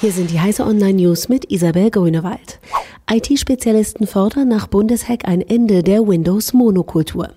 Hier sind die heiße Online News mit Isabel Grünewald. IT-Spezialisten fordern nach Bundeshack ein Ende der Windows-Monokultur.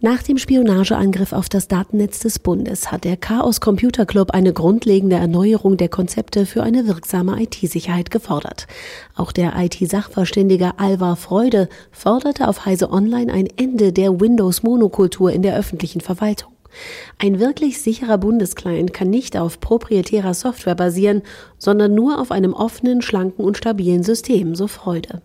Nach dem Spionageangriff auf das Datennetz des Bundes hat der Chaos Computer Club eine grundlegende Erneuerung der Konzepte für eine wirksame IT-Sicherheit gefordert. Auch der IT-Sachverständige Alvar Freude forderte auf Heise Online ein Ende der Windows-Monokultur in der öffentlichen Verwaltung. Ein wirklich sicherer Bundesclient kann nicht auf proprietärer Software basieren, sondern nur auf einem offenen, schlanken und stabilen System, so Freude.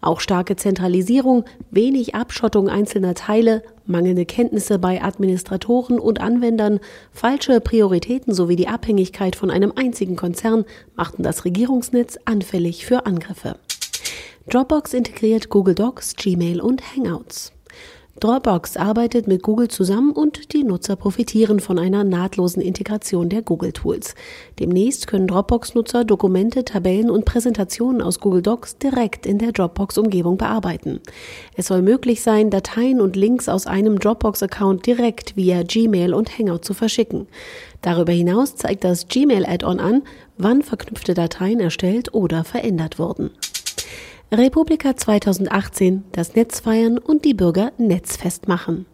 Auch starke Zentralisierung, wenig Abschottung einzelner Teile, mangelnde Kenntnisse bei Administratoren und Anwendern, falsche Prioritäten sowie die Abhängigkeit von einem einzigen Konzern machten das Regierungsnetz anfällig für Angriffe. Dropbox integriert Google Docs, Gmail und Hangouts. Dropbox arbeitet mit Google zusammen und die Nutzer profitieren von einer nahtlosen Integration der Google Tools. Demnächst können Dropbox-Nutzer Dokumente, Tabellen und Präsentationen aus Google Docs direkt in der Dropbox-Umgebung bearbeiten. Es soll möglich sein, Dateien und Links aus einem Dropbox-Account direkt via Gmail und Hangout zu verschicken. Darüber hinaus zeigt das Gmail-Add-on an, wann verknüpfte Dateien erstellt oder verändert wurden. Republika 2018, das Netz feiern und die Bürger netzfest machen.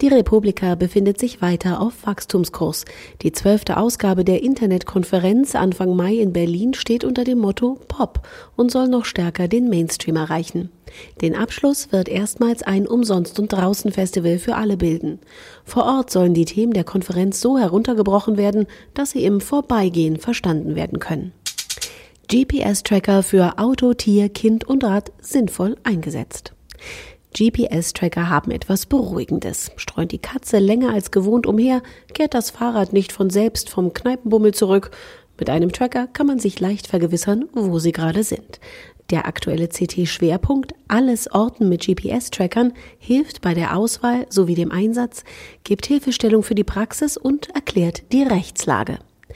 Die Republika befindet sich weiter auf Wachstumskurs. Die zwölfte Ausgabe der Internetkonferenz Anfang Mai in Berlin steht unter dem Motto Pop und soll noch stärker den Mainstream erreichen. Den Abschluss wird erstmals ein Umsonst- und Draußen-Festival für alle bilden. Vor Ort sollen die Themen der Konferenz so heruntergebrochen werden, dass sie im Vorbeigehen verstanden werden können. GPS-Tracker für Auto, Tier, Kind und Rad sinnvoll eingesetzt. GPS-Tracker haben etwas Beruhigendes. Streunt die Katze länger als gewohnt umher, kehrt das Fahrrad nicht von selbst vom Kneipenbummel zurück. Mit einem Tracker kann man sich leicht vergewissern, wo sie gerade sind. Der aktuelle CT-Schwerpunkt Alles Orten mit GPS-Trackern hilft bei der Auswahl sowie dem Einsatz, gibt Hilfestellung für die Praxis und erklärt die Rechtslage.